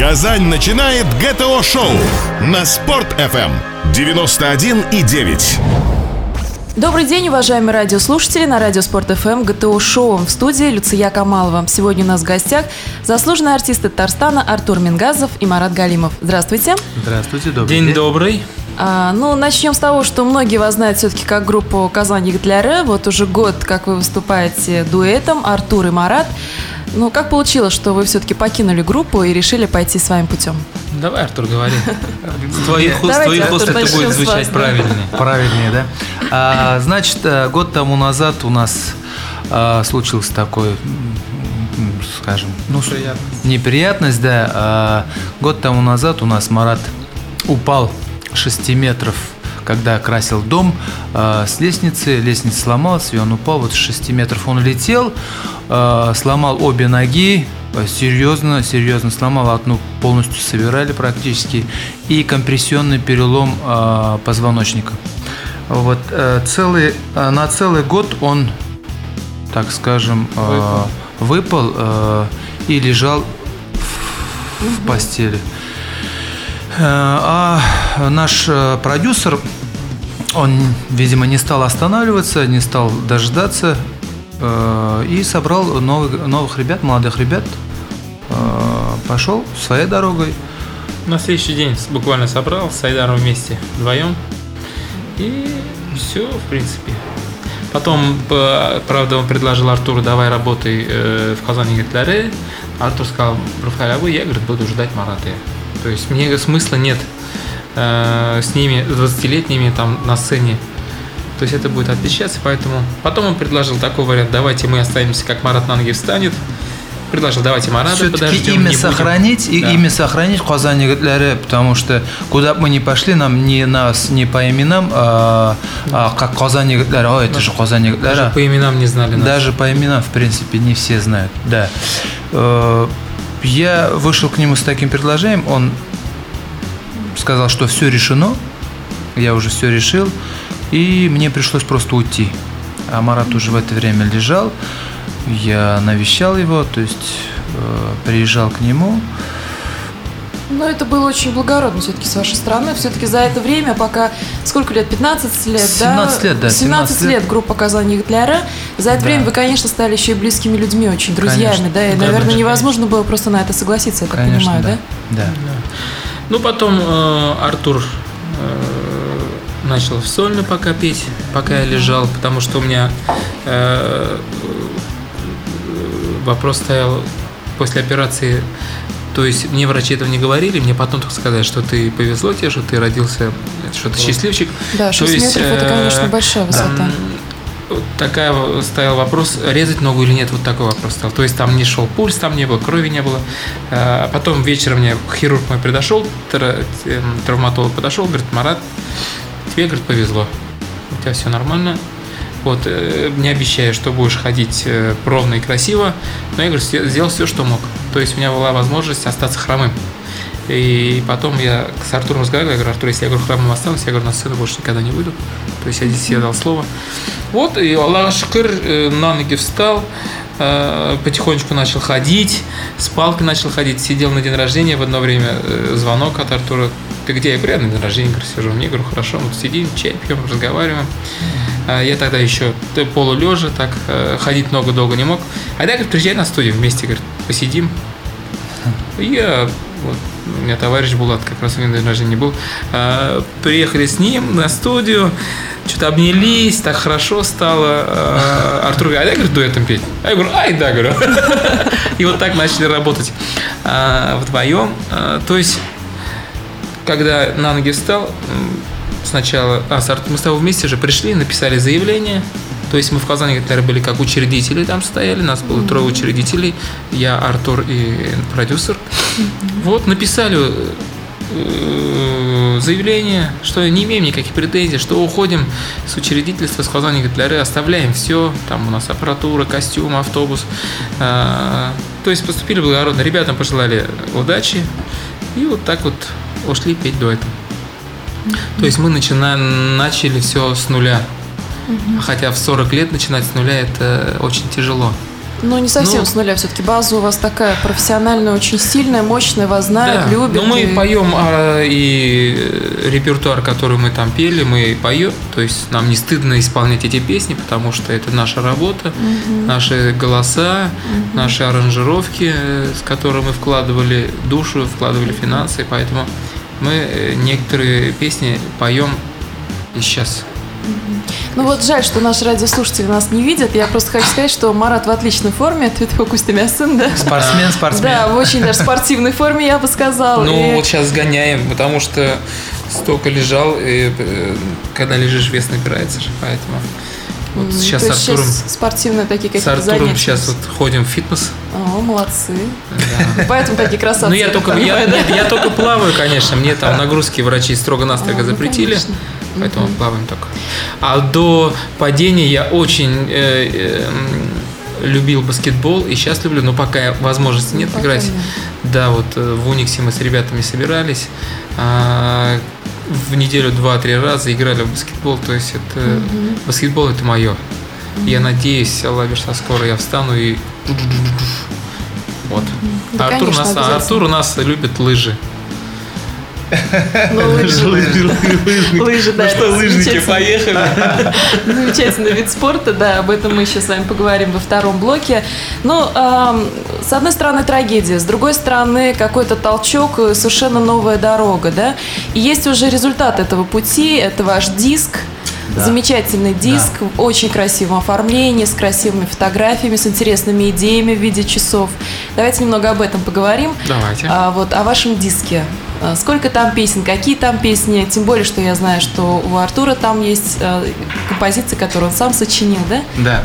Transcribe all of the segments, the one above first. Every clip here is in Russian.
Казань начинает ГТО-шоу на Спорт-ФМ 91,9. Добрый день, уважаемые радиослушатели на радио Спорт ФМ ГТО Шоу в студии Люция Камалова. Сегодня у нас в гостях заслуженные артисты Татарстана Артур Мингазов и Марат Галимов. Здравствуйте. Здравствуйте, добрый День день. добрый. А, ну, начнем с того, что многие вас знают все-таки как группу Казань Гитлера. Вот уже год, как вы выступаете дуэтом Артур и Марат. Ну, как получилось, что вы все-таки покинули группу и решили пойти своим путем? Давай, Артур, говори. С твоих уст, это будет звучать правильнее. Правильнее, да? А, значит, э, год тому назад у нас а, случился такой, скажем, ну, Неприятность. неприятность, да. А, год тому назад у нас Марат упал 6 метров, когда красил дом а, с лестницы. Лестница сломалась, и он упал вот с 6 метров. Он летел, а, сломал обе ноги, а, серьезно, серьезно сломал одну, полностью собирали практически, и компрессионный перелом а, позвоночника. Вот э, целый, э, на целый год он, так скажем, э, выпал э, и лежал в, в постели. Э, А наш э, продюсер, он, видимо, не стал останавливаться, не стал дождаться э, и собрал новых, новых ребят, молодых ребят, э, пошел своей дорогой. На следующий день буквально собрал с Айдаром вместе вдвоем. И все, в принципе. Потом, п- правда, он предложил Артуру, давай работай э, в Казани Гитлере. Артур сказал, Рафаэль, а вы, я, говорит, буду ждать Марата. То есть мне смысла нет э, с ними, с 20-летними там на сцене. То есть это будет отличаться, поэтому... Потом он предложил такой вариант, давайте мы останемся, как Марат на ноги встанет. Предложил, давайте Марата Все-таки подождем, имя не будем». сохранить и Да. имя сохранить Гитлере, потому что куда бы мы ни пошли, нам не нас не по именам, а, а как Казани Гитлере, о, это же Казани Даже по именам не знали нас. Даже по именам, в принципе, не все знают. Да. Э, Я вышел к нему с таким предложением, он сказал, что все решено, я уже все решил, и мне пришлось просто уйти. А Марат уже в это время лежал, я навещал его, то есть э, приезжал к нему. Ну, это было очень благородно все-таки с вашей стороны. Все-таки за это время, пока... Сколько лет? 15 лет, 17 да? лет, да, 17, 17 лет лет. группа Казани Гитлера. За это Да. время вы, конечно, стали еще и близкими людьми, очень друзьями, Конечно. да? И, Да, наверное, конечно. невозможно было просто на это согласиться, я так Конечно, понимаю, да? да. Да. Ну, потом э, Артур э, начал сольно пока петь, пока я лежал, потому что у меня э, э, вопрос стоял после операции. То есть мне врачи этого не говорили, мне потом только сказали, что ты повезло тебе, что ты родился, что ты счастливчик. Да, То 6 есть, метров это, э, конечно, большая высота. Вот Такая стоял вопрос, резать ногу или нет, вот такой вопрос стал. То есть там не шел пульс, там не было, крови не было. А Потом вечером мне хирург мой пришел, травматолог подошел, говорит, Марат, тебе, говорит, повезло. У тебя все нормально. Вот, э, не обещаю, что будешь ходить э, ровно и красиво, но я, говорю, сделал все, что мог. То есть у меня была возможность остаться хромым. И потом я с Артуром разговаривал, я говорю, Артур, если я говорю, хромым останусь, я говорю, на сцену больше никогда не выйду. То есть я здесь себе дал слово. Вот, и Аллах шкыр, э, на ноги встал, э, потихонечку начал ходить, с палкой начал ходить, сидел на день рождения, в одно время э, звонок от Артура, ты где? Я говорю, я на день рождения, говорю, сижу. Мне говорю, хорошо, вот сидим, чай пьем, разговариваем. А Я тогда еще полулежа, так ходить много долго не мог. А я, говорит, приезжай на студию вместе, говорит, посидим. Я, вот, у меня товарищ Булат, как раз у него день рождения был, а, приехали с ним на студию, что-то обнялись, так хорошо стало. А, Артур говорит, а я, говорит, дуэтом петь. А я говорю, ай, да, говорю. И вот так начали работать а, вдвоем. То есть, когда на ноги встал, сначала, а, с Ар- мы с тобой вместе же пришли, написали заявление, то есть мы в Казани наверное, были как учредители там стояли, нас было трое учредителей, я, Артур и продюсер. Вот, написали э, заявление, что не имеем никаких претензий, что уходим с учредительства с Казани Гитлеры, оставляем все, там у нас аппаратура, костюм, автобус. А, То есть поступили благородно. Ребятам пожелали удачи, и вот так вот ушли петь дуэтом. То есть мы начина... начали все с нуля. Хотя в 40 лет начинать с нуля это очень тяжело. Ну, не совсем Ну, с нуля. Все-таки база у вас такая профессиональная, очень сильная, мощная, вас знают, Да, любят. Ну, мы и- поем а, и репертуар, который мы там пели, мы поем. То есть нам не стыдно исполнять эти песни, потому что это наша работа, наши голоса, наши аранжировки, э, с которыми мы вкладывали душу, вкладывали финансы. Поэтому мы э, некоторые песни поем и сейчас. Ну вот жаль, что наши радиослушатели нас не видят. Я просто хочу сказать, что Марат в отличной форме. Ответ сын, да? Спортсмен, спортсмен. Да, в очень даже спортивной форме, я бы сказала. Ну, И- вот сейчас гоняем, потому что столько лежал, и э, когда лежишь, вес набирается же, поэтому. Вот М, сейчас то с Артуром, сейчас спортивные такие с какие-то Артуром занятия. сейчас вот ходим в фитнес. О, молодцы. Да. Поэтому такие красавцы. Ну, я только, я, я только плаваю, конечно. Мне там нагрузки врачи строго-настрого запретили. Поэтому плаваем только. А до падения я очень э, э, любил баскетбол и сейчас люблю, но пока возможности нет пока играть. нет. Да, вот э, в Униксе мы с ребятами собирались. а, в неделю два-три раза играли в баскетбол. То есть это баскетбол это мое. Я надеюсь, Аллах верса, скоро я встану и вот. Да, А Артур, конечно, нас, а. Артур у нас любит лыжи. Ну, лыжи. Лыжи, да. это замечательно. поехали. Замечательный вид спорта, да, об этом мы еще с вами поговорим во втором блоке. Ну, с одной стороны трагедия, с другой стороны какой-то толчок, э, совершенно новая дорога, да. И есть уже результат этого пути, это ваш диск. Да. Замечательный диск, в очень красивом оформлении, с красивыми фотографиями, с интересными идеями в виде часов. Давайте немного об этом поговорим. Давайте. А вот о вашем диске. А, Сколько там песен, какие там песни? Тем более, что я знаю, что у Артура там есть э, композиции, которые он сам сочинил, да? Да.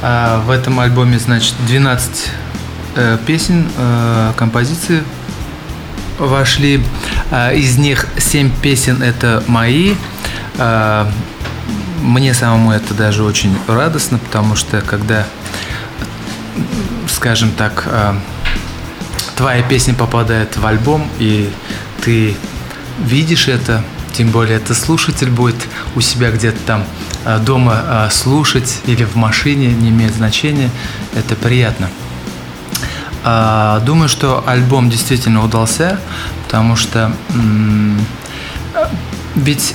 А, в этом альбоме, значит, 12 э, песен, э, композиций вошли. А, из них 7 песен это мои. А, мне самому это даже очень радостно, потому что когда, скажем так, а, твоя песня попадает в альбом, и ты видишь это, тем более это слушатель будет у себя где-то там а, дома а, слушать или в машине, не имеет значения, это приятно. А, Думаю, что альбом действительно удался, потому что а, ведь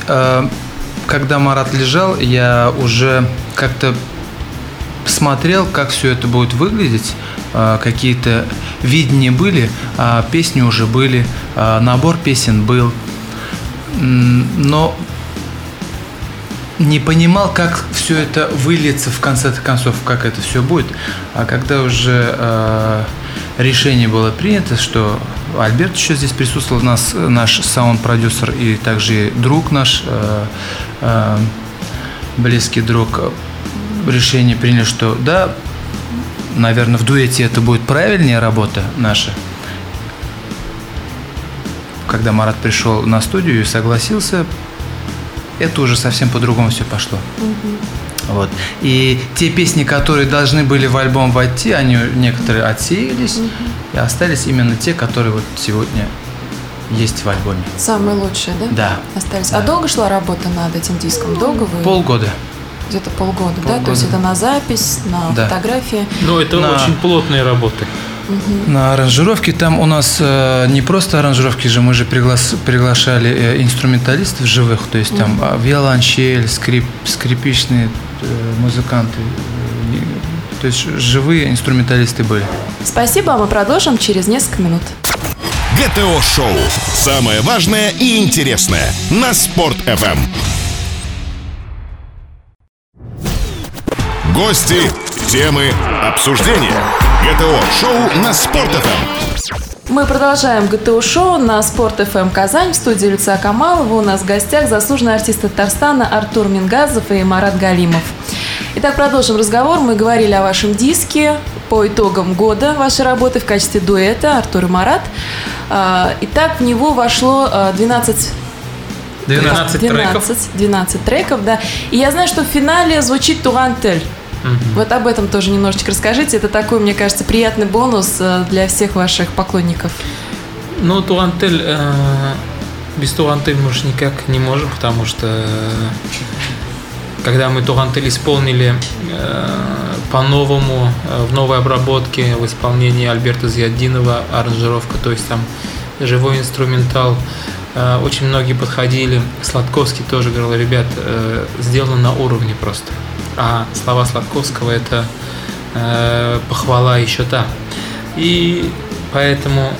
когда Марат лежал, я уже как-то смотрел, как все это будет выглядеть. А, Какие-то видения были, а песни уже были, а, набор песен был. Но не понимал, как все это выльется в конце концов, как это все будет. А когда уже э, решение было принято, что Альберт еще здесь присутствовал, нас э, наш саунд-продюсер и также друг наш, э, э, близкий друг, э, решение приняли, что да, наверное, в дуэте это будет правильнее работа наша. Когда Марат пришел на студию и согласился, это уже совсем по-другому все пошло. Вот. И те песни, которые должны были в альбом войти, они некоторые отсеялись, и остались именно те, которые вот сегодня есть в альбоме. Самые лучшие, да? Да. Остались. Да. А долго шла работа над этим диском? Долго вы? Полгода. Где-то полгода, да? Полгода. То есть это на запись, на Да. фотографии. Ну, это На- очень плотные работы. На аранжировке там у нас э, не просто аранжировки же, мы же приглас- приглашали э, инструменталистов живых, то есть там а, виолончель, скрип, скрипичные э, музыканты, э, не- то есть живые инструменталисты были. Спасибо, а мы продолжим через несколько минут. ГТО-шоу. Самое важное и интересное на Спорт Гости, темы, обсуждения. ГТО-шоу на Спорт FM. Мы продолжаем ГТО-шоу на Спорт ФМ Казань. В студии Люция Камалова у нас в гостях заслуженный артист Татарстана Артур Мингазов и Марат Галимов. Итак, продолжим разговор. Мы говорили о вашем диске по итогам года вашей работы в качестве дуэта Артур и Марат. А, Итак, в него вошло а, 12 12 треков. 12, 12 треков, да. И я знаю, что в финале звучит Турантель. Вот об этом тоже немножечко расскажите. Это такой, мне кажется, приятный бонус э, для всех ваших поклонников. Ну, Туантель, э, без Туантель мы уж никак не можем, потому что когда мы Туантель исполнили, э, по-новому, э, в новой обработке, в исполнении Альберта Зиаддинова, аранжировка, то есть там живой инструментал. Э, очень многие подходили. Сладковский тоже говорил, ребят, э, сделано на уровне просто. А слова Сладковского это э, похвала еще та. И поэтому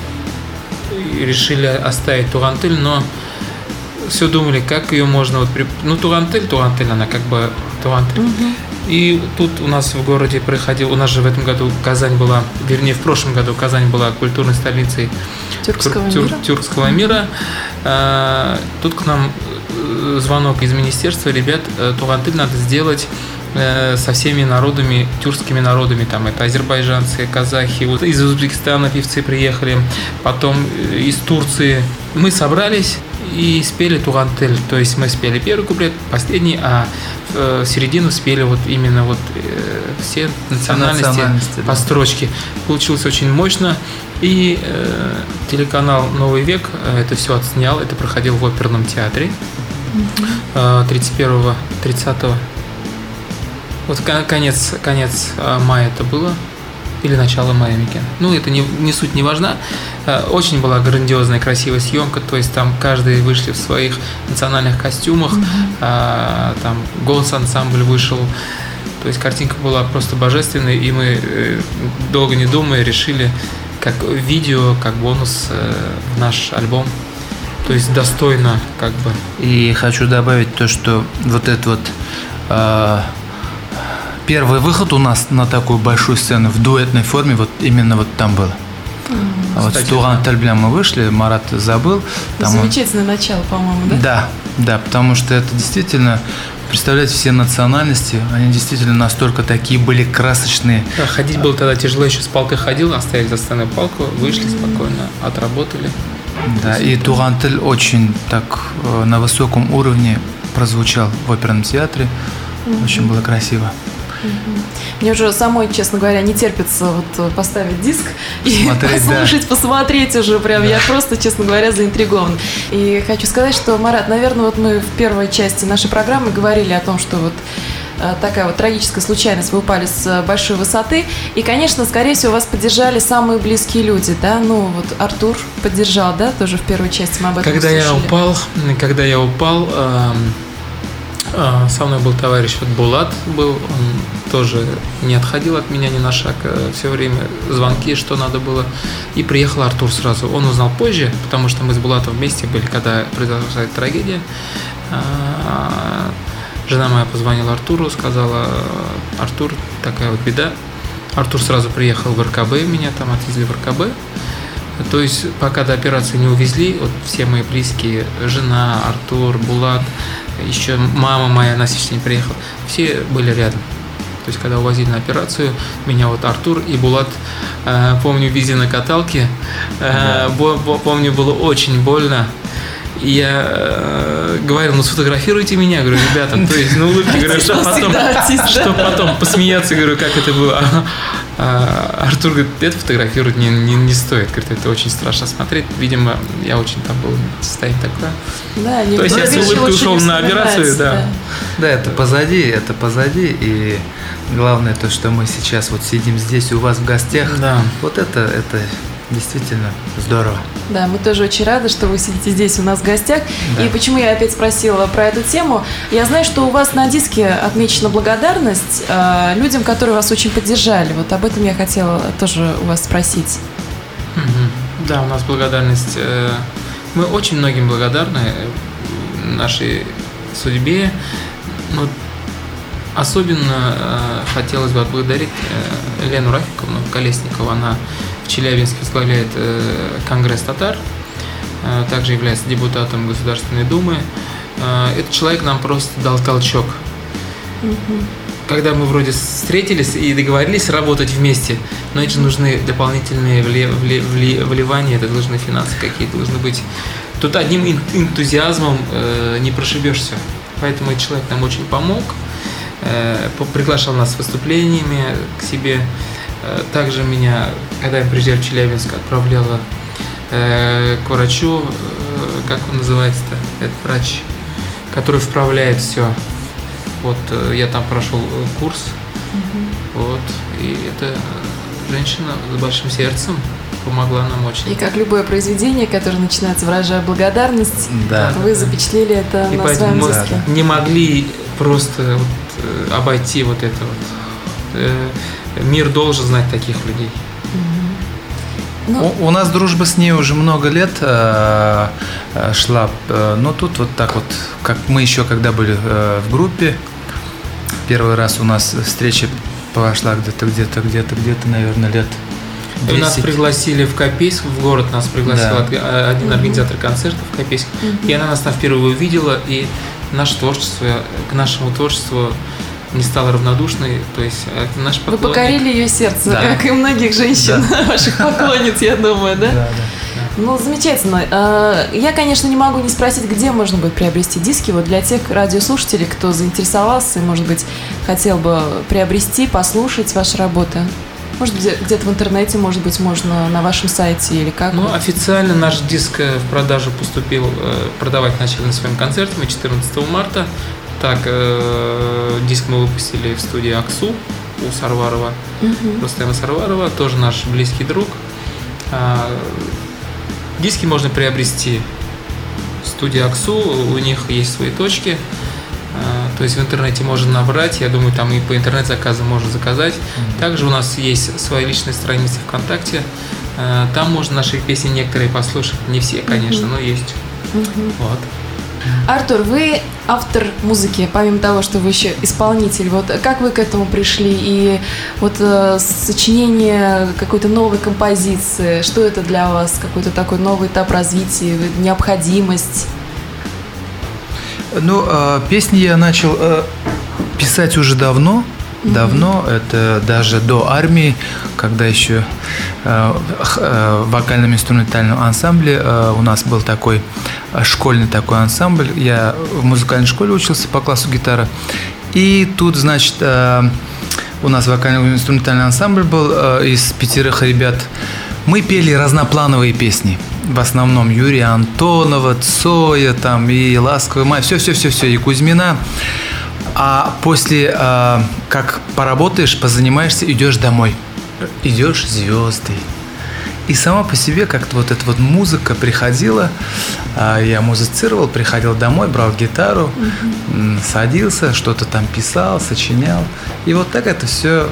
решили оставить Турантыль, но все думали, как ее можно вот при... ну Турантыль, Турантыль, она как бы Турантыль. Угу. И тут у нас в городе проходил, у нас же в этом году Казань была, вернее в прошлом году Казань была культурной столицей тюркского тюр, мира. Тюркского мира. А, тут к нам э, звонок из министерства, ребят, э, Турантыль надо сделать э, со всеми народами, тюркскими народами, там это азербайджанцы, казахи, вот из Узбекистана певцы приехали, потом из Турции. Мы собрались и спели Турантель, то есть мы спели первый куплет, последний, а в середину спели вот именно вот э, все национальности, национальности по да. строчке. Получилось очень мощно. И э, телеканал Новый век это все отснял. Это проходил в оперном театре 31-30 вот конец, конец а, мая это было, или начало мая Микен. Ну, это не, не суть не важна. А, очень была грандиозная, красивая съемка, то есть там каждый вышли в своих национальных костюмах, mm-hmm. там голос ансамбль вышел. То есть картинка была просто божественной, и мы, э, долго не думая, решили как видео, как бонус э, в наш альбом. То есть достойно, как бы. И хочу добавить то, что вот это вот э, первый выход у нас на такую большую сцену в дуэтной форме вот именно вот там было. А вот с Туган Тальбля мы вышли, Марат забыл. Там Замечательное он... начало, по-моему, да? Да, да, потому что это действительно, представляете, все национальности, они действительно настолько такие были красочные. Да, ходить было тогда тяжело, еще с палкой ходил, оставили за сценой палку, вышли спокойно, отработали. Да, и Тугантель очень так э, на высоком уровне прозвучал в оперном театре. Очень было красиво. Мне уже самой, честно говоря, не терпится вот поставить диск и послушать, да. посмотреть уже прям. Да. Я просто, честно говоря, заинтригован. И хочу сказать, что, Марат, наверное, вот мы в первой части нашей программы говорили о том, что вот э, такая вот трагическая случайность, вы упали с большой высоты. И, конечно, скорее всего, вас поддержали самые близкие люди, да? Ну, вот Артур поддержал, да, тоже в первой части мы об этом Когда услышали. я упал, когда я упал, эм со мной был товарищ вот Булат был, он тоже не отходил от меня ни на шаг, э, все время звонки, что надо было. И приехал Артур сразу. Он узнал позже, потому что мы с Булатом вместе были, когда произошла эта трагедия. А, жена моя позвонила Артуру, сказала, Артур, такая вот беда. Артур сразу приехал в РКБ, меня там отвезли в РКБ. То есть, пока до операции не увезли, вот все мои близкие, жена, Артур, Булат, еще мама моя на день приехала, все были рядом. То есть, когда увозили на операцию, меня вот Артур и Булат, э, помню, везли на каталке. Э, да. Помню, было очень больно. И я э, говорил, ну сфотографируйте меня, говорю, ребята, то есть, ну улыбки, говорю, что потом, что потом посмеяться, говорю, как это было. А, Артур говорит, это фотографировать не, не, не стоит, говорит, это очень страшно смотреть. Видимо, я очень там был состоянии такое. Да, не То есть я с улыбкой ушел на операцию, да. да. Да, это позади, это позади, и главное то, что мы сейчас вот сидим здесь у вас в гостях. Да. Вот это, это Действительно здорово. Да, мы тоже очень рады, что вы сидите здесь у нас в гостях. Да. И почему я опять спросила про эту тему? Я знаю, что у вас на диске отмечена благодарность э, людям, которые вас очень поддержали. Вот об этом я хотела тоже у вас спросить. Да, у нас благодарность. Э, мы очень многим благодарны э, нашей судьбе. Но особенно э, хотелось бы отблагодарить э, Лену Рафиковну Колесникову. Она в Челябинске возглавляет э, Конгресс татар, э, также является депутатом Государственной Думы. Э, этот человек нам просто дал толчок. Когда мы вроде встретились и договорились работать вместе, но эти нужны дополнительные вливания, это должны финансы какие-то должны быть. Тут одним энтузиазмом не прошибешься. Поэтому этот человек нам очень помог, приглашал нас с выступлениями к себе. Э, также меня, когда я приезжал в Челябинск, отправляла э, к врачу, э, как он называется-то, этот врач, который вправляет все. Вот э, я там прошел э, курс. Вот. И эта женщина с большим сердцем помогла нам очень. И как любое произведение, которое начинается выражая благодарность, Да. вы запечатлели это И на своем мы диске. не могли просто э, обойти вот это вот. Э, Мир должен знать таких людей. Ну, У, у нас дружба с ней уже много лет э, э, шла, э, но тут вот так вот, как мы еще когда были э, в группе, первый раз у нас встреча пошла где-то, где-то, где-то, где-то, наверное, лет И нас 10. пригласили в Копейск, в город нас пригласил Да. э, один организатор концерта в Копейск. И она нас там впервые увидела, и наше творчество, к нашему творчеству не стала равнодушной. То есть это наш вы поклонник. покорили ее сердце, Да. как и многих женщин, ваших поклонниц, я думаю, да? Да, да. Ну, замечательно. Э, Я, конечно, не могу не спросить, где можно будет приобрести диски. Вот для тех радиослушателей, кто заинтересовался и, может быть, хотел бы приобрести, послушать ваши работы. Может где-то в интернете, может быть, можно на вашем сайте или как? Ну, официально наш диск э, в продажу поступил, э, продавать начали на своем концерте мы 14 марта. Так, э, диск мы выпустили в студии Аксу у Сарварова, Мгм. Рустема Сарварова, тоже наш близкий друг. А, Диски можно приобрести в студии Аксу, у них есть свои точки. То есть в интернете можно набрать, я думаю, там и по интернет-заказам можно заказать. Также у нас есть своя личная страница ВКонтакте. А, Там можно наши песни некоторые послушать. Не все, конечно, но есть. Вот. Артур, вы автор музыки, помимо того, что вы еще исполнитель. Вот как вы к этому пришли? И вот э, сочинение какой-то новой композиции, что это для вас? Какой-то такой новый этап развития, необходимость? Ну, э, песни я начал э, писать уже давно. Давно, это даже до армии, когда еще э, э, в вокальном инструментальном ансамбле э, у нас был такой э, школьный такой ансамбль. Я в музыкальной школе учился по классу гитара. И тут, значит, э, у нас вокальный инструментальный ансамбль был э, из пятерых ребят. Мы пели разноплановые песни. В основном Юрия Антонова, Цоя там и Ласковый май, все-все-все-все, и Кузьмина. А после, э, как поработаешь, позанимаешься, идешь домой. Идешь звездой. И сама по себе как-то вот эта вот музыка приходила, а, я музицировал, приходил домой, брал гитару, м, садился, что-то там писал, сочинял. И вот так это все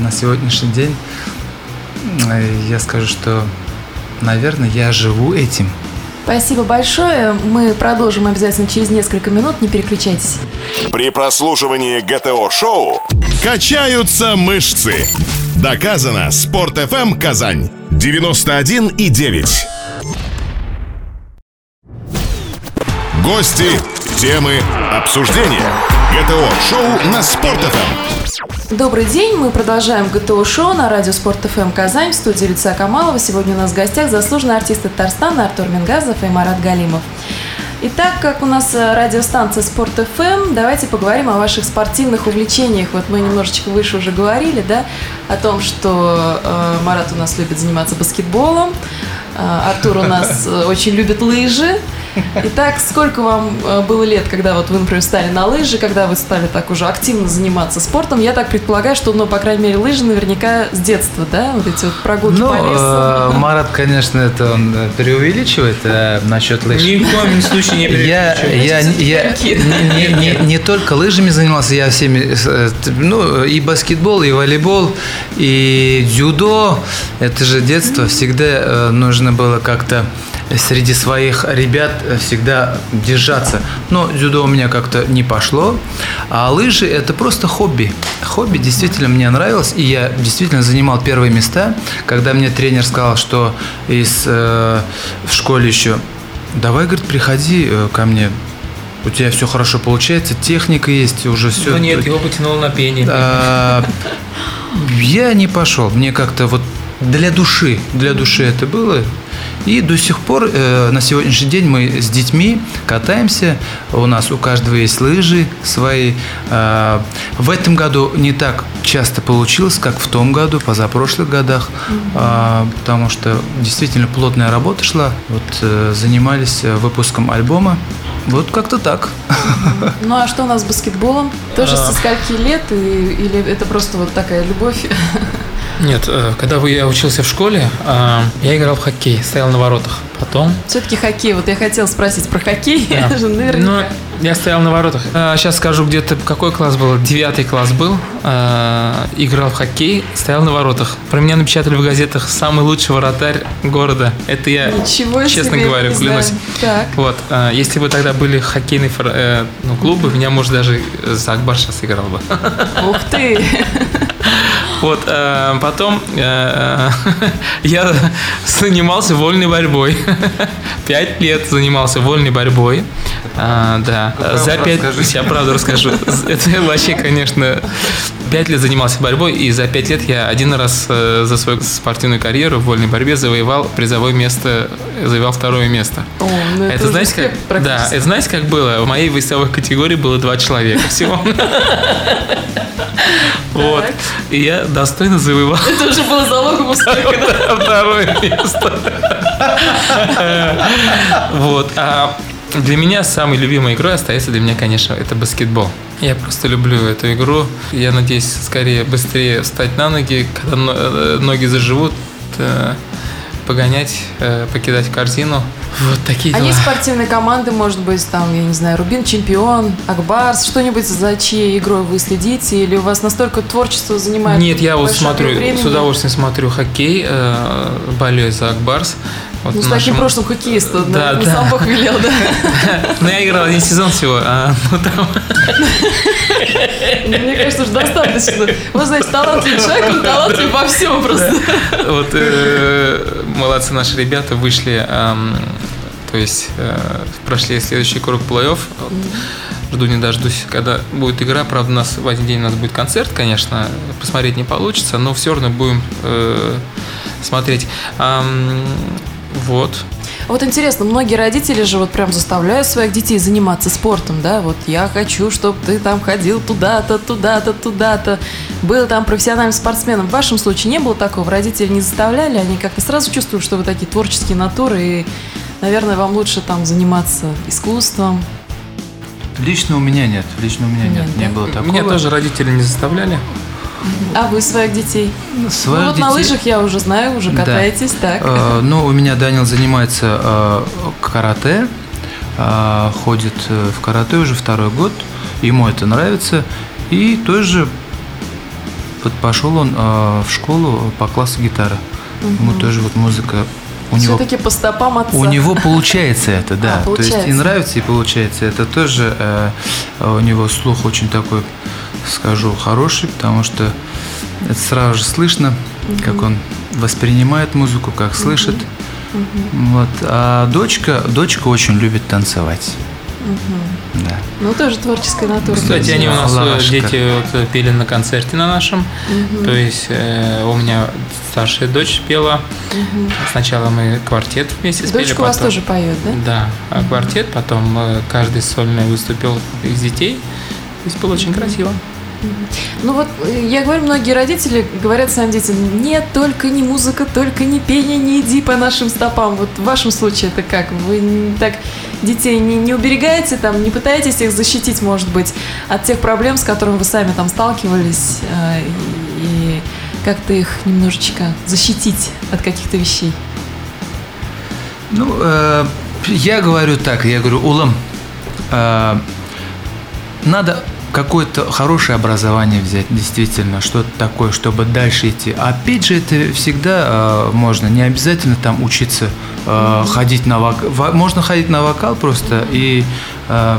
на сегодняшний день, я скажу, что, наверное, я живу этим. Спасибо большое. Мы продолжим обязательно через несколько минут. Не переключайтесь. При прослушивании ГТО-шоу качаются мышцы. Доказано. Спорт FM Казань. 91 и 9. Гости, темы, обсуждения. ГТО-шоу на Спорт FM. Добрый день, мы продолжаем ГТО-шоу на радио Спорт ФМ Казань в студии Люция Камалова. Сегодня у нас в гостях заслуженный артист Татарстана Артур Мингазов и Марат Галимов. Итак, как у нас э, радиостанция Спорт ФМ, давайте поговорим о ваших спортивных увлечениях. Вот мы немножечко выше уже говорили, да, о том, что э, Марат у нас любит заниматься баскетболом, э, Артур у нас э, очень любит лыжи. Итак, сколько вам э, было лет, когда вот вы, например, встали на лыжи, когда вы стали так уже активно заниматься спортом? Я так предполагаю, что, ну, по крайней мере, лыжи наверняка с детства, да? Вот эти вот прогулки Ну, по лесу. э, Марат, конечно, это он э, преувеличивает э, насчет лыж. Ни в коем случае не Я, я, я не, не- не- не только лыжами занимался, я всеми, э, ну, и баскетбол, и волейбол, и дзюдо. Это же детство, всегда нужно было как-то среди своих ребят э, всегда держаться. Но дзюдо у меня как-то не пошло, а лыжи это просто хобби. Хобби действительно мне нравилось, и я действительно занимал первые места, когда мне тренер сказал, что из, э, в школе еще Давай, говорит, приходи э, ко мне. У тебя все хорошо получается, техника есть, уже все. Ну нет, его потянуло на пение. А, я не пошел. Мне как-то вот для души, для души это было. И до сих пор, э, на сегодняшний день мы с детьми катаемся. У нас у каждого есть лыжи свои. А, в этом году не так часто получилось, как в том году, позапрошлых годах, А, потому что действительно плотная работа шла. Вот э, занимались э, выпуском альбома Вот как-то так. Ну а что у нас с баскетболом? Тоже со скольки лет и- или это просто вот такая любовь? Нет, э, когда я учился в школе, э, я играл в хоккей, стоял на воротах. Потом Все-таки хоккей. Вот я хотела спросить про хоккей. Да. Наверняка. Ну, я стоял на воротах. сейчас скажу, где-то какой класс был? Девятый класс был. Играл в хоккей, стоял на воротах. Про меня напечатали в газетах «Самый лучший вратарь города». Это я, Ничего честно себе, говорю, клянусь. Так. Вот, если бы тогда были хоккейные э, ну, клубы, меня, может, даже за Акбар сейчас играл бы. Ух ты. Вот, э, потом э, я занимался вольной борьбой. Пять лет занимался вольной борьбой. А, да, за пять, я правду расскажу. Это вообще, конечно, пять лет занимался борьбой, и за пять лет я один раз э, за свою спортивную карьеру в вольной борьбе завоевал призовое место, завоевал второе место. О, ну Это, уже знаете как? Да, это знаете как было? В моей весовой категории было два человека всего. Вот. И я достойно завоевал Это уже было залогом успеха. Второе место. Вот. Для меня самой любимой игрой остается для меня, конечно, это баскетбол. Я просто люблю эту игру. Я надеюсь, скорее быстрее встать на ноги, когда но- ноги заживут, э, погонять, э, покидать корзину. Вот такие А дела. есть спортивные команды, может быть, там, я не знаю, Рубин Чемпион, Акбарс, что-нибудь за чьей игрой вы следите? Или у вас настолько творчество занимает Нет, я вот смотрю, времени? с удовольствием смотрю хоккей, э, болею за Акбарс. Вот Ну, с в таким прошлым хоккеистом, Да, да, да. сам Бог велел, да. Ну, я играл один сезон всего, а ну, там Мне кажется, уже достаточно. Вы знаете, талантлив человек, он талантлив во всем просто. Вот э, молодцы наши ребята вышли, ам, то есть э, прошли следующий круг плей-офф. Вот, Жду не дождусь, когда будет игра. Правда, у нас в один день у нас будет концерт, конечно, посмотреть не получится, но все равно будем э, смотреть. Ам, вот. Вот интересно, многие родители же вот прям заставляют своих детей заниматься спортом, да, вот я хочу, чтобы ты там ходил туда-то, туда-то, туда-то, был там профессиональным спортсменом. В вашем случае не было такого? Родители не заставляли, они как-то сразу чувствуют, что вы такие творческие натуры, и, наверное, вам лучше там заниматься искусством. Лично у меня нет. Лично у меня Нет, нет. Не да? было такого. Меня тоже родители не заставляли. А вы своих детей? Своих ну вот на детей- лыжах я уже знаю, уже Да. катаетесь, так. Э, Ну, у меня Данил занимается э, карате, э, ходит э, в карате уже второй год, ему это нравится, и тоже пошел он э, в школу по классу гитары. Ему тоже вот музыка у него Все-таки по стопам отца. у него получается это, да. А, То есть и получается. нравится, и получается. Это тоже э, у него слух очень такой, скажу, хороший, потому что это сразу же слышно, как он воспринимает музыку, как слышит. Вот. А дочка, дочка очень любит танцевать. Да. Ну, тоже творческая натура. Кстати, они у нас э, Лавашка. дети вот, пели на концерте на нашем. То есть э, у меня старшая дочь пела. Сначала мы квартет вместе спели. Дочка у вас потом- тоже поет, да? Да, а квартет, потом э, каждый сольный выступил из детей. То есть было очень красиво. Ну вот, э, я говорю, многие родители говорят своим детям, нет, только не музыка, только не пение, не иди по нашим стопам. Вот в вашем случае это как? Вы так детей не, не уберегаете, там, не пытаетесь их защитить, может быть, от тех проблем, с которыми вы сами там сталкивались, э, и, и как-то их немножечко защитить от каких-то вещей? Ну, э, я говорю так, я говорю, Улам, э, надо какое-то хорошее образование взять, действительно, что-то такое, чтобы дальше идти. А петь же это всегда э, можно, не обязательно там учиться э, ходить на вокал. Можно ходить на вокал просто и э,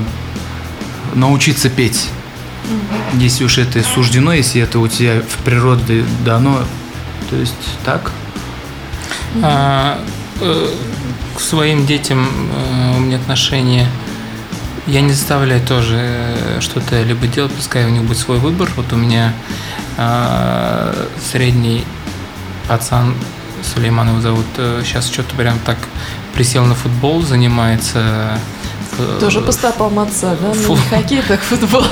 научиться петь. Если уж это суждено, если это у тебя в природе дано, то есть так. А, э, к своим детям э, у меня отношение. Я не заставляю тоже э, что-то либо делать, пускай у них будет свой выбор. Вот у меня а, средний пацан, Сулейман его зовут, сейчас что-то прям так присел на футбол, занимается. Тоже по стопам отца, да? Ну, Фу. не хоккей, так футбол.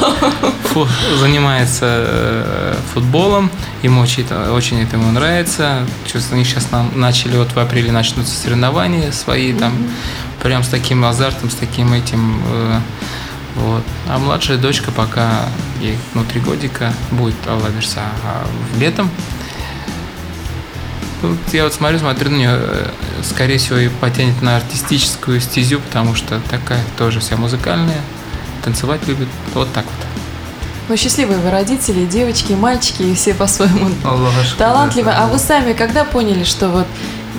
фу- занимается э, футболом, ему очень, это- очень это ему нравится. Чувствую, у них сейчас нам начали, вот в апреле начнутся соревнования свои там прям с таким азартом, с таким этим. Э, вот. А младшая дочка пока ей ну, три годика будет Алла Берса, а летом вот я вот смотрю, смотрю на нее, э, скорее всего, и потянет на артистическую стезю, потому что такая тоже вся музыкальная, танцевать любит. Вот так вот. Ну, счастливые вы родители, девочки, и мальчики, и все по-своему талантливые. А вы сами когда поняли, что вот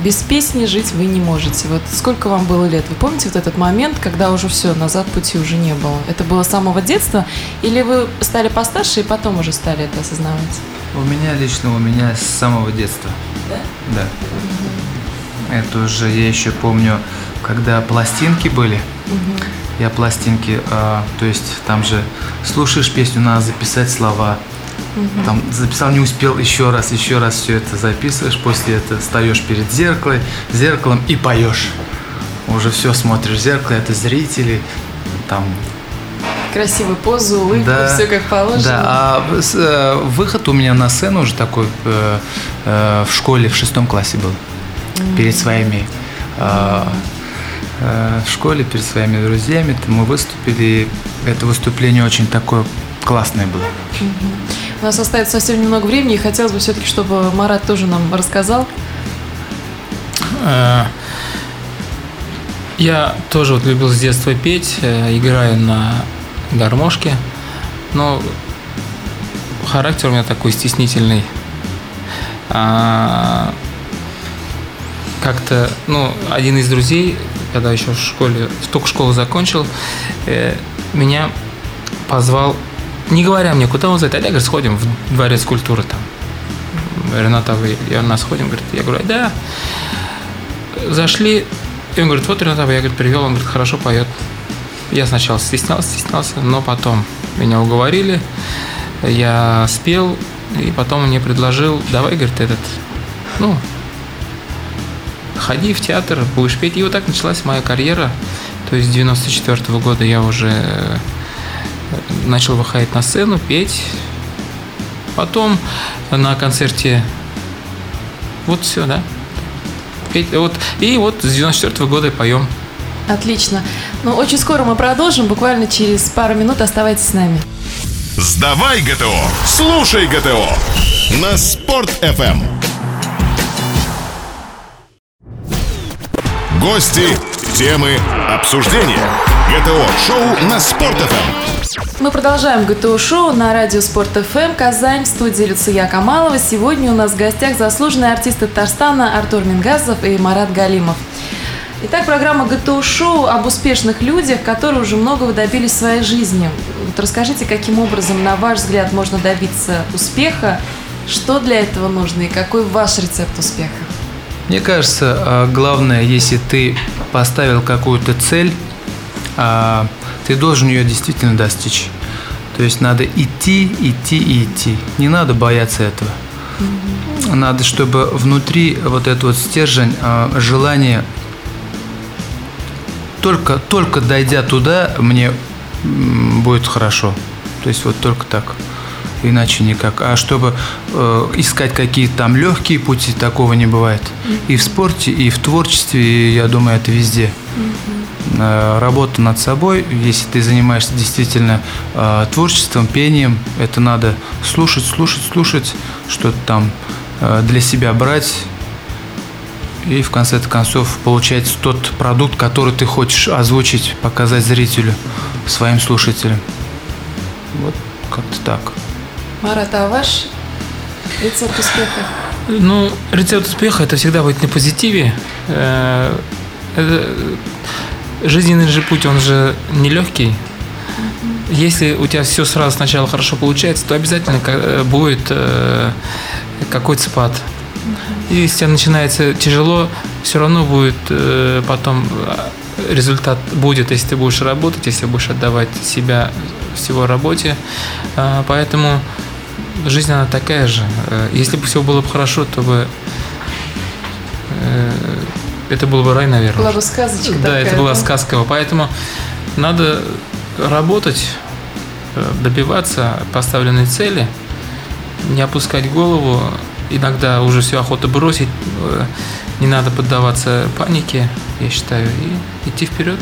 без песни жить вы не можете? Вот сколько вам было лет? Вы помните вот этот момент, когда уже все, назад пути уже не было? Это было с самого детства? Или вы стали постарше и потом уже стали это осознавать? У меня лично, у меня с самого детства. Да? Да. Это уже, я еще помню, когда пластинки были, я пластинки, а, то есть там же слушаешь песню, надо записать слова. Там записал, не успел, еще раз, еще раз все это записываешь, после этого встаешь перед зеркалом, зеркалом и поешь. Уже все смотришь в зеркало, это зрители, там Красивую позу, улыбку, Да. все как положено. Да, а с- э, выход у меня на сцену уже такой э, э, в школе в шестом классе был. Перед своими э, э, в школе, перед своими друзьями мы выступили. и Это выступление очень такое классное было. У нас остается совсем немного времени, и хотелось бы все-таки, чтобы Марат тоже нам рассказал. Я тоже вот любил с детства петь, играю на гармошке, но характер у меня такой стеснительный. А, Как-то, ну, один из друзей, когда еще в школе, только школу закончил, э, меня позвал, не говоря мне, куда он зовет, а я, говорит, сходим в дворец культуры там. Рената, вы, я нас ходим, говорит, я говорю, да, зашли, и он говорит, вот Ренат, я говорит, привел, он говорит, хорошо поет. Я сначала стеснялся, стеснялся, но потом меня уговорили, я спел, и потом мне предложил, давай, говорит, этот, ну, ходи в театр, будешь петь. И вот так началась моя карьера. То есть с 94 года я уже э, начал выходить на сцену, петь. Потом на концерте вот все, да. Петь, вот. И вот с 94 года поем. Отлично. Ну, очень скоро мы продолжим, буквально через пару минут оставайтесь с нами. Сдавай ГТО, слушай ГТО на Спорт FM. Гости, темы, обсуждения. ГТО-шоу на Спорт FM. Мы продолжаем ГТО-шоу на радио Спорт ФМ Казань в студии Люция Камалова. Сегодня у нас в гостях заслуженные артисты Татарстана Артур Мингазов и Марат Галимов. Итак, программа ГТО-шоу об успешных людях, которые уже многого добились в своей жизни. Вот расскажите, каким образом, на ваш взгляд, можно добиться успеха, что для этого нужно и какой ваш рецепт успеха? Мне кажется, а, главное, если ты поставил какую-то цель, а, ты должен ее действительно достичь. То есть надо идти, идти и идти. Не надо бояться этого. Надо, чтобы внутри вот этот вот стержень, а, желание только, только дойдя туда, мне будет хорошо. То есть вот только так. Иначе никак. А чтобы э, искать какие-то там легкие пути, такого не бывает. И в спорте, и в творчестве, и, я думаю, это везде. Э, Работа над собой, если ты занимаешься действительно э, творчеством, пением, это надо слушать, слушать, слушать, что-то там э, для себя брать, и в конце концов получать тот продукт, который ты хочешь озвучить, показать зрителю, своим слушателям. Вот как-то так. Марат, а ваш рецепт успеха? Ну, рецепт успеха это всегда быть на позитиве. Э, это- жизненный же путь, он же нелегкий. Если у тебя все сразу сначала хорошо получается, то обязательно э, будет э, какой-то спад. И если у тебя начинается тяжело, все равно будет э, потом э, результат будет, если ты будешь работать, если будешь отдавать себя всего работе. А, Поэтому жизнь она такая же. Э, Если бы все было бы хорошо, то бы э, это был бы рай, наверное. Была бы сказочка Да, такая, это была да? сказка. Поэтому надо работать, э, добиваться поставленной цели, не опускать голову. Иногда уже все охота бросить. э, не надо поддаваться панике, я считаю, и идти вперед.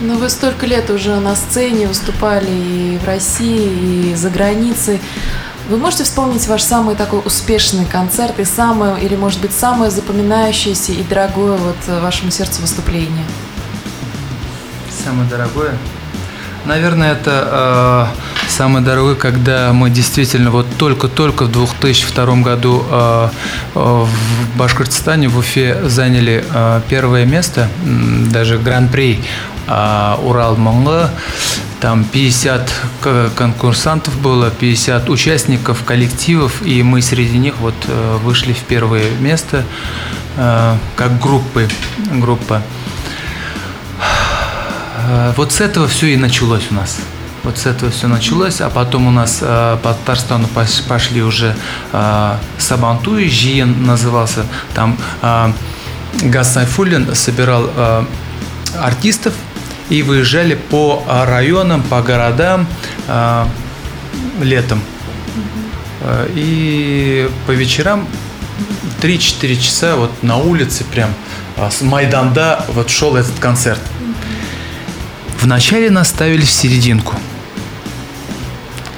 Ну, вы столько лет уже на сцене выступали и в России, и за границей. Вы можете вспомнить ваш самый такой успешный концерт и самое, или, может быть, самое запоминающееся и дорогое вот вашему сердцу выступление? Самое дорогое? Наверное, это э, самое дорогое, когда мы действительно вот только-только в 2002 году э, в Башкортостане, в Уфе заняли э, первое место, даже гран-при э, Урал Монго. Там 50 конкурсантов было, 50 участников, коллективов, и мы среди них вот вышли в первое место как группы, группа. Вот с этого все и началось у нас. Вот с этого все началось, а потом у нас э, по Татарстану пошли уже э, Сабанту, Жиен назывался. Там э, Газ Сайфуллин собирал э, артистов и выезжали по районам, по городам э, летом. Э, и по вечерам 3-4 часа вот на улице прям э, с Майданда вот шел этот концерт. Вначале нас ставили в серединку.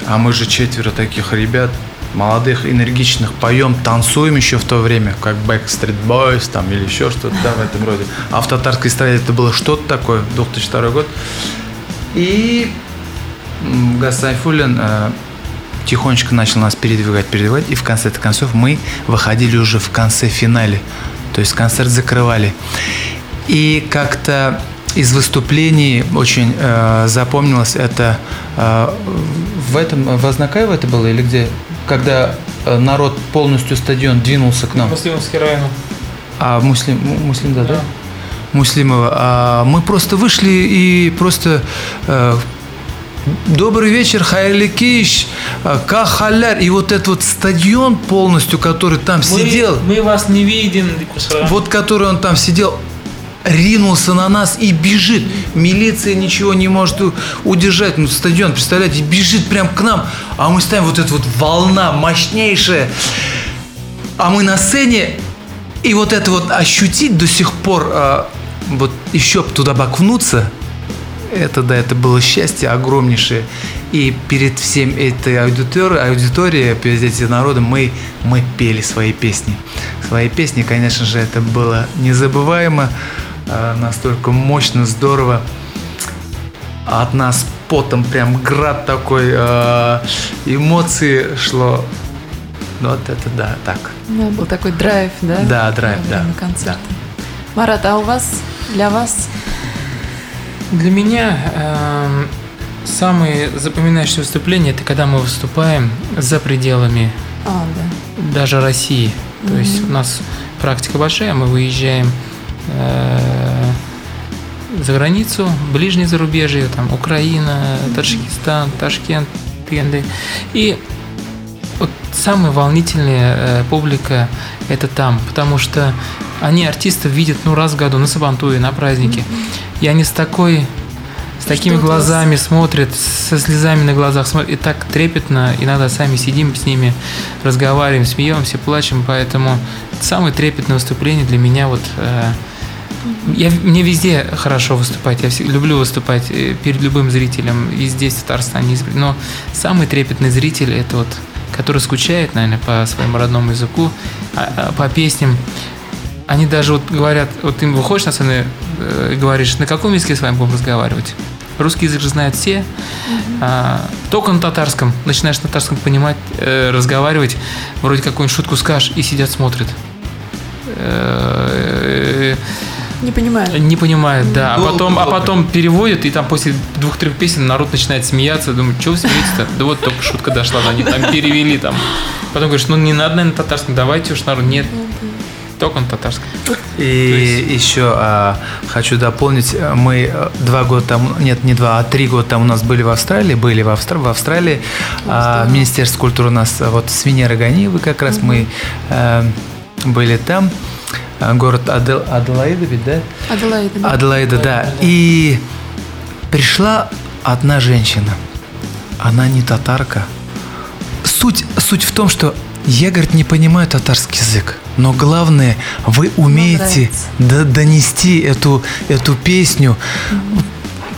А мы же четверо таких ребят, молодых, энергичных, поем, танцуем еще в то время, как Backstreet Boys там или еще что-то да, в этом роде. А в татарской эстраде это было что-то такое, 2002 год. И Гасайфулин э, тихонечко начал нас передвигать, передвигать, и в конце концов мы выходили уже в конце финале. То есть концерт закрывали. И как-то из выступлений очень э, запомнилось это э, в этом в Азнакаево это было или где? Когда э, народ полностью стадион двинулся к нам. Муслимовский район. А муслим, муслим, да, да? да? Муслимова. А мы просто вышли и просто э, Добрый вечер, Хайрликиш, э, Кахаляр. И вот этот вот стадион полностью, который там мы, сидел. Мы вас не видим. Вот который он там сидел, ринулся на нас и бежит. Милиция ничего не может удержать. Ну, стадион, представляете, бежит прям к нам. А мы ставим вот эта вот волна мощнейшая. А мы на сцене. И вот это вот ощутить до сих пор, а, вот еще туда бакнуться, это, да, это было счастье огромнейшее. И перед всем этой аудиторией, аудиторией перед этим народом мы, мы пели свои песни. Свои песни, конечно же, это было незабываемо. Э, настолько мощно, здорово. От нас потом прям град такой, э, эмоции шло. Ну, вот это да, так. Да, был такой драйв, да? Да, драйв, да. На концерте. Да. Марат, а у вас, для вас? Для меня э, самые запоминающиеся выступления это когда мы выступаем за пределами а, да. даже России. То mm-hmm. есть у нас практика большая, мы выезжаем Э, за границу, ближнее зарубежье, там Украина, Таджикистан, Ташкент, Тенды. И вот самая волнительная э, публика это там, потому что они артистов видят ну раз в году на Сабантуе, на празднике, и они с такой с такими Что глазами смотрят, со слезами на глазах смотрят, и так трепетно, иногда сами сидим с ними, разговариваем, смеемся, плачем, поэтому самое трепетное выступление для меня вот э, я, мне везде хорошо выступать, я люблю выступать э, перед любым зрителем, и здесь, в Татарстане, но самый трепетный зритель – это вот, который скучает, наверное, по своему родному языку, а, а, по песням. Они даже вот говорят, вот ты выходишь на сцену э, и говоришь, на каком языке с вами будем разговаривать? Русский язык же знают все, mm-hmm. а, только на татарском. Начинаешь на татарском понимать, э, разговаривать, вроде какую-нибудь шутку скажешь, и сидят, смотрят. Э, не понимает. Не понимает, да. А потом, а потом переводит, и там после двух-трех песен народ начинает смеяться. Думаю, что вы смеетесь-то? Да вот только шутка дошла, они там перевели там. Потом говоришь, ну не надо, наверное, татарском, давайте уж народ. Нет, только на татарском. И есть... еще а, хочу дополнить, мы э, два года там, нет, не два, а три года там у нас были в Австралии, были в, Австр... в Австралии. А, Министерство культуры у нас, вот с Венерой Ганиевой как раз угу. мы а, были там. А, город Адел, Аделаида ведь, да? Аделаида, да. Аделаида, да. И пришла одна женщина. Она не татарка. Суть, суть в том, что я, говорит, не понимаю татарский язык. но главное, вы умеете до- донести эту, эту песню.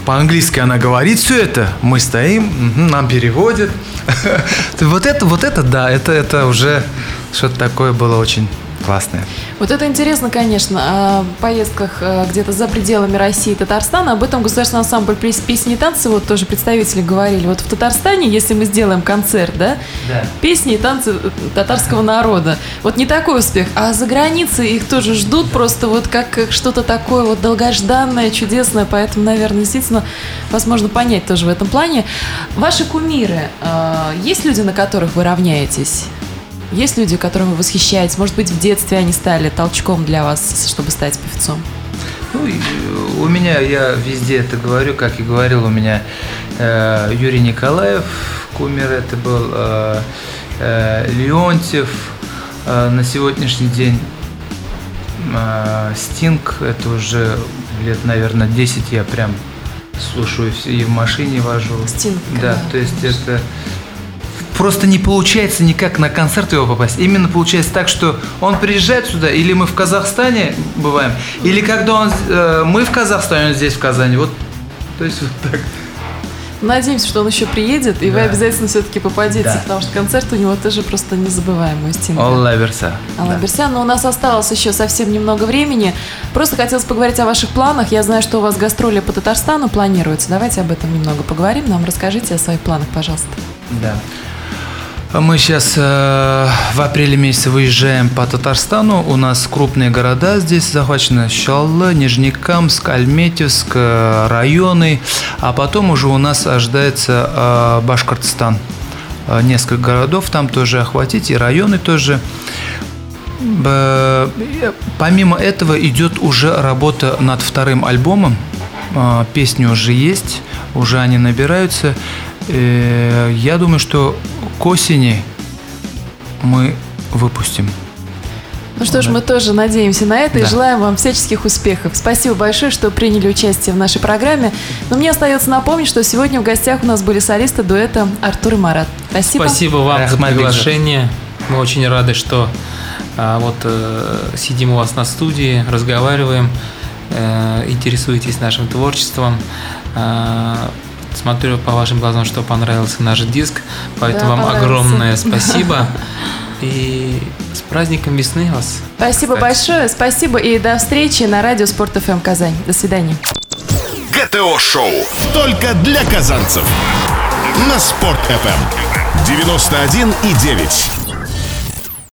По-английски она говорит все это, мы стоим, нам переводят. Вот это, вот это, да, это, это уже что-то такое было очень классное. Вот это интересно, конечно, о поездках э, где-то за пределами России и Татарстана. Об этом государственный ансамбль пес- песни и танцы, вот тоже представители говорили. Вот в Татарстане, если мы сделаем концерт, да, Да. песни и танцы татарского народа, вот не такой успех, а за границей их тоже ждут просто вот как что-то такое вот долгожданное, чудесное, поэтому, наверное, действительно возможно понять тоже в этом плане. Ваши кумиры, э, есть люди, на которых вы равняетесь? Есть люди, которым вы восхищаетесь? Может быть, в детстве они стали толчком для вас, чтобы стать певцом? Ну, э, у меня, я везде это говорю, как и говорил, у меня э, Юрий Николаев, кумир это был, э, э, Леонтьев, э, на сегодняшний день э, Стинг, это уже лет, наверное, 10 я прям слушаю и в машине вожу. Стинг, Да, да, то есть это просто не получается никак на концерт его попасть. Именно получается так, что он приезжает сюда, или мы в Казахстане бываем, или когда он, э, мы в Казахстане, он здесь в Казани. Вот, то есть вот так. Надеемся, что он еще приедет, и вы Да. обязательно все-таки попадете, Да. потому что концерт у него тоже просто незабываемый Стинга. Алла Верса. Алла Да. Берсян, но у нас осталось еще совсем немного времени. Просто хотелось поговорить о ваших планах. Я знаю, что у вас гастроли по Татарстану планируются. Давайте об этом немного поговорим. Нам расскажите о своих планах, пожалуйста. Да. А Мы сейчас э, в апреле месяце выезжаем по Татарстану. У нас крупные города здесь захвачены. Шаллы, Нижнекамск, Альметьевск, э, районы. А потом уже у нас ожидается э, Башкортостан. Э, Несколько городов там тоже охватить, и районы тоже. Э, Помимо этого идет уже работа над вторым альбомом. А, Песни уже есть, уже они набираются. Э, Я думаю, что к осени мы выпустим. Ну что ж, мы тоже надеемся на это и Да. желаем вам всяческих успехов. Спасибо большое, что приняли участие в нашей программе. Но мне остается напомнить, что сегодня в гостях у нас были солисты дуэта Артур и Марат. Спасибо. Спасибо вам за Рахмат, приглашение. Мы очень рады, что а, вот э, сидим у вас на студии, разговариваем, э, интересуетесь нашим творчеством. А, смотрю по вашим глазам, что понравился наш диск, поэтому Да, вам огромное спасибо. И с праздником весны вас. Спасибо кстати. большое. Спасибо и до встречи на радио Спорт ФМ Казань. До свидания. ГТО-шоу. Только для казанцев. На Спорт FM. 91,9.